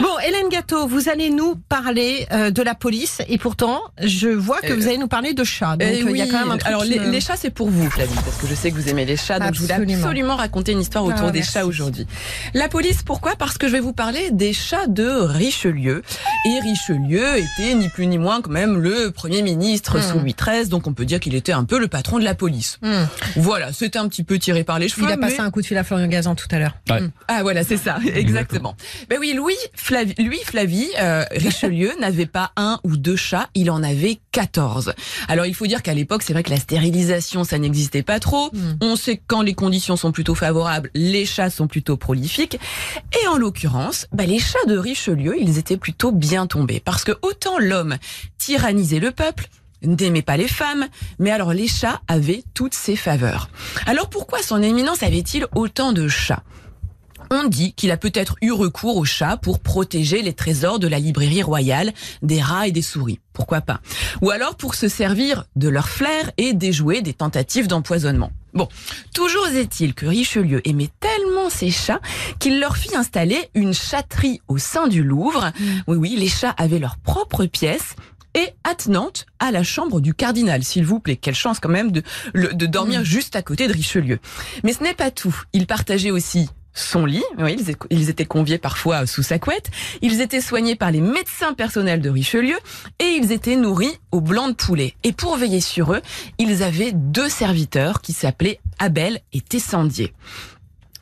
Bon, Hélène Gâteau, vous allez nous parler euh, de la police et pourtant, je vois que Euh, vous allez nous parler de chats. Donc, Eh euh, il y a oui, quand même un truc Alors, qui les, me- les chats, c'est pour vous, Flavie, parce que je sais que vous aimez les chats, donc je voulais Absolument. raconter une histoire autour Ah, des merci. chats aujourd'hui. La police, pourquoi? Parce que je vais vous parler des chats de Richelieu. Et Richelieu était ni plus ni moins quand même le premier ministre Hmm. sous Louis XIII, donc on peut dire qu'il était un peu le patron de la police. Hmm. Voilà, c'était un petit peu tiré par les cheveux. Il a passé mais- un coup de fil à Florian Gazan tout à l'heure. Ah voilà, c'est ça, exactement. Ben oui, Louis Flavie, lui Flavie, euh, Richelieu n'avait pas un ou deux chats, il en avait 14. Alors il faut dire qu'à l'époque, c'est vrai que la stérilisation, ça n'existait pas trop. Mm. On sait que quand les conditions sont plutôt favorables, les chats sont plutôt prolifiques. Et en l'occurrence, ben, les chats de Richelieu, ils étaient plutôt bien tombés. Parce que autant l'homme tyrannisait le peuple, n'aimait pas les femmes, mais alors les chats avaient toutes ses faveurs. Alors pourquoi son éminence avait-il autant de chats? On dit qu'il a peut-être eu recours aux chats pour protéger les trésors de la librairie royale des rats et des souris. Pourquoi pas? Ou alors pour se servir de leur flair et déjouer des tentatives d'empoisonnement. Bon, toujours est-il que Richelieu aimait tellement ses chats qu'il leur fit installer une chatterie au sein du Louvre. Oui, oui, les chats avaient leur propre pièce et attenante à la chambre du cardinal, s'il vous plaît. Quelle chance quand même de, dormir juste à côté de Richelieu. Mais ce n'est pas tout. Il partageait aussi son lit. Oui, ils, étaient- conviés parfois sous sa couette. Ils étaient soignés par les médecins personnels de Richelieu et ils étaient nourris au blanc de poulet. Et pour veiller sur eux, ils avaient deux serviteurs qui s'appelaient Abel et Tessandier.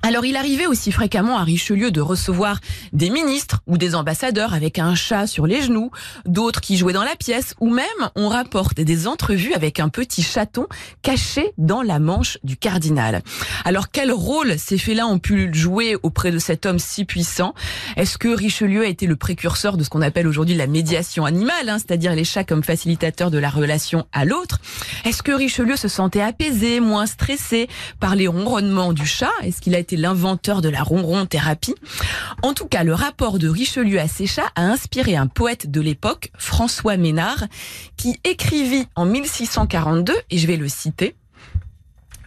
Alors il arrivait aussi fréquemment à Richelieu de recevoir des ministres ou des ambassadeurs avec un chat sur les genoux, d'autres qui jouaient dans la pièce, ou même on rapporte des entrevues avec un petit chaton caché dans la manche du cardinal. Alors quel rôle ces félins ont pu jouer auprès de cet homme si puissant? Est-ce que Richelieu a été le précurseur de ce qu'on appelle aujourd'hui la médiation animale, hein, c'est-à-dire les chats comme facilitateurs de la relation à l'autre? Est-ce que Richelieu se sentait apaisé, moins stressé par les ronronnements du chat? Est-ce qu'il a l'inventeur de la ronron thérapie. En tout cas, le rapport de Richelieu à ses chats a inspiré un poète de l'époque, François Ménard, qui écrivit en 1642, et je vais le citer,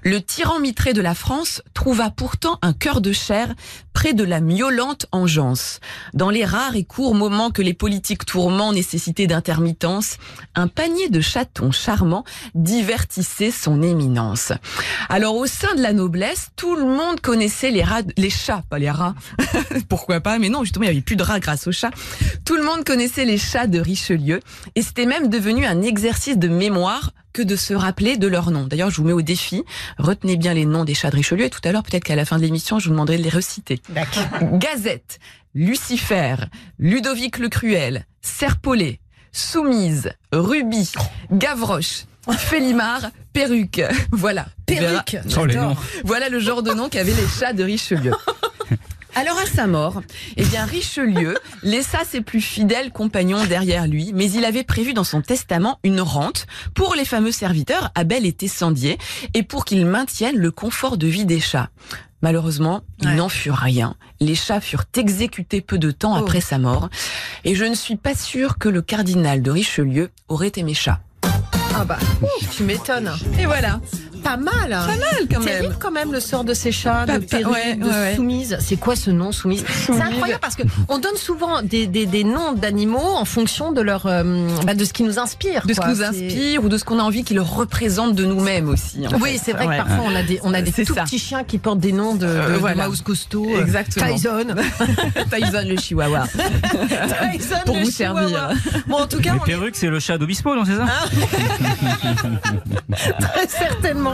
le tyran mitré de la France trouva pourtant un cœur de chair près de la miaulante engeance. Dans les rares et courts moments que les politiques tourments nécessitaient d'intermittence, un panier de chatons charmants divertissait son éminence. Alors au sein de la noblesse, tout le monde connaissait les rats, les chats, pas les rats. Pourquoi pas? Mais non, justement, il n'y avait plus de rats grâce aux chats. Tout le monde connaissait les chats de Richelieu et c'était même devenu un exercice de mémoire que de se rappeler de leur nom. D'ailleurs, je vous mets au défi, retenez bien les noms des chats de Richelieu et tout à l'heure, peut-être qu'à la fin de l'émission, je vous demanderai de les reciter. D'accord. Gazette, Lucifer, Ludovic le Cruel, Serpollet, Soumise, Ruby, Gavroche, Félimard, Perruque. Voilà. Perruque. Oh, les noms. Voilà le genre de nom qu'avaient les chats de Richelieu. Alors à sa mort, eh bien Richelieu laissa ses plus fidèles compagnons derrière lui, mais il avait prévu dans son testament une rente pour les fameux serviteurs Abel et Tessandier et pour qu'ils maintiennent le confort de vie des chats. Malheureusement, il Ouais. n'en fut rien. Les chats furent exécutés peu de temps Oh. après sa mort, et je ne suis pas sûre que le cardinal de Richelieu aurait aimé chat. Ah bah, tu m'étonnes. Et voilà, Pas mal. Pas mal quand Terrible même. quand même le sort de ces chats, de Perruque, ouais, de ouais. Soumise. C'est quoi ce nom Soumise? C'est incroyable parce que on donne souvent des, des, des noms d'animaux en fonction de leur euh, bah, de ce qui nous inspire. De ce quoi. qui nous inspire ou de ce qu'on a envie qu'il représente de nous-mêmes aussi. en Oui, c'est vrai Ouais. que parfois on a des on a des tout ça. petits chiens qui portent des noms de, de, Euh, de voilà. mouse costaud, euh, Exactement. Tyson, Tyson le chihuahua. Tyson Pour le vous chihuahua. servir. Bon, en tout cas, Les perruques, c'est le chat d'Obispo, non, c'est ça? Très certainement.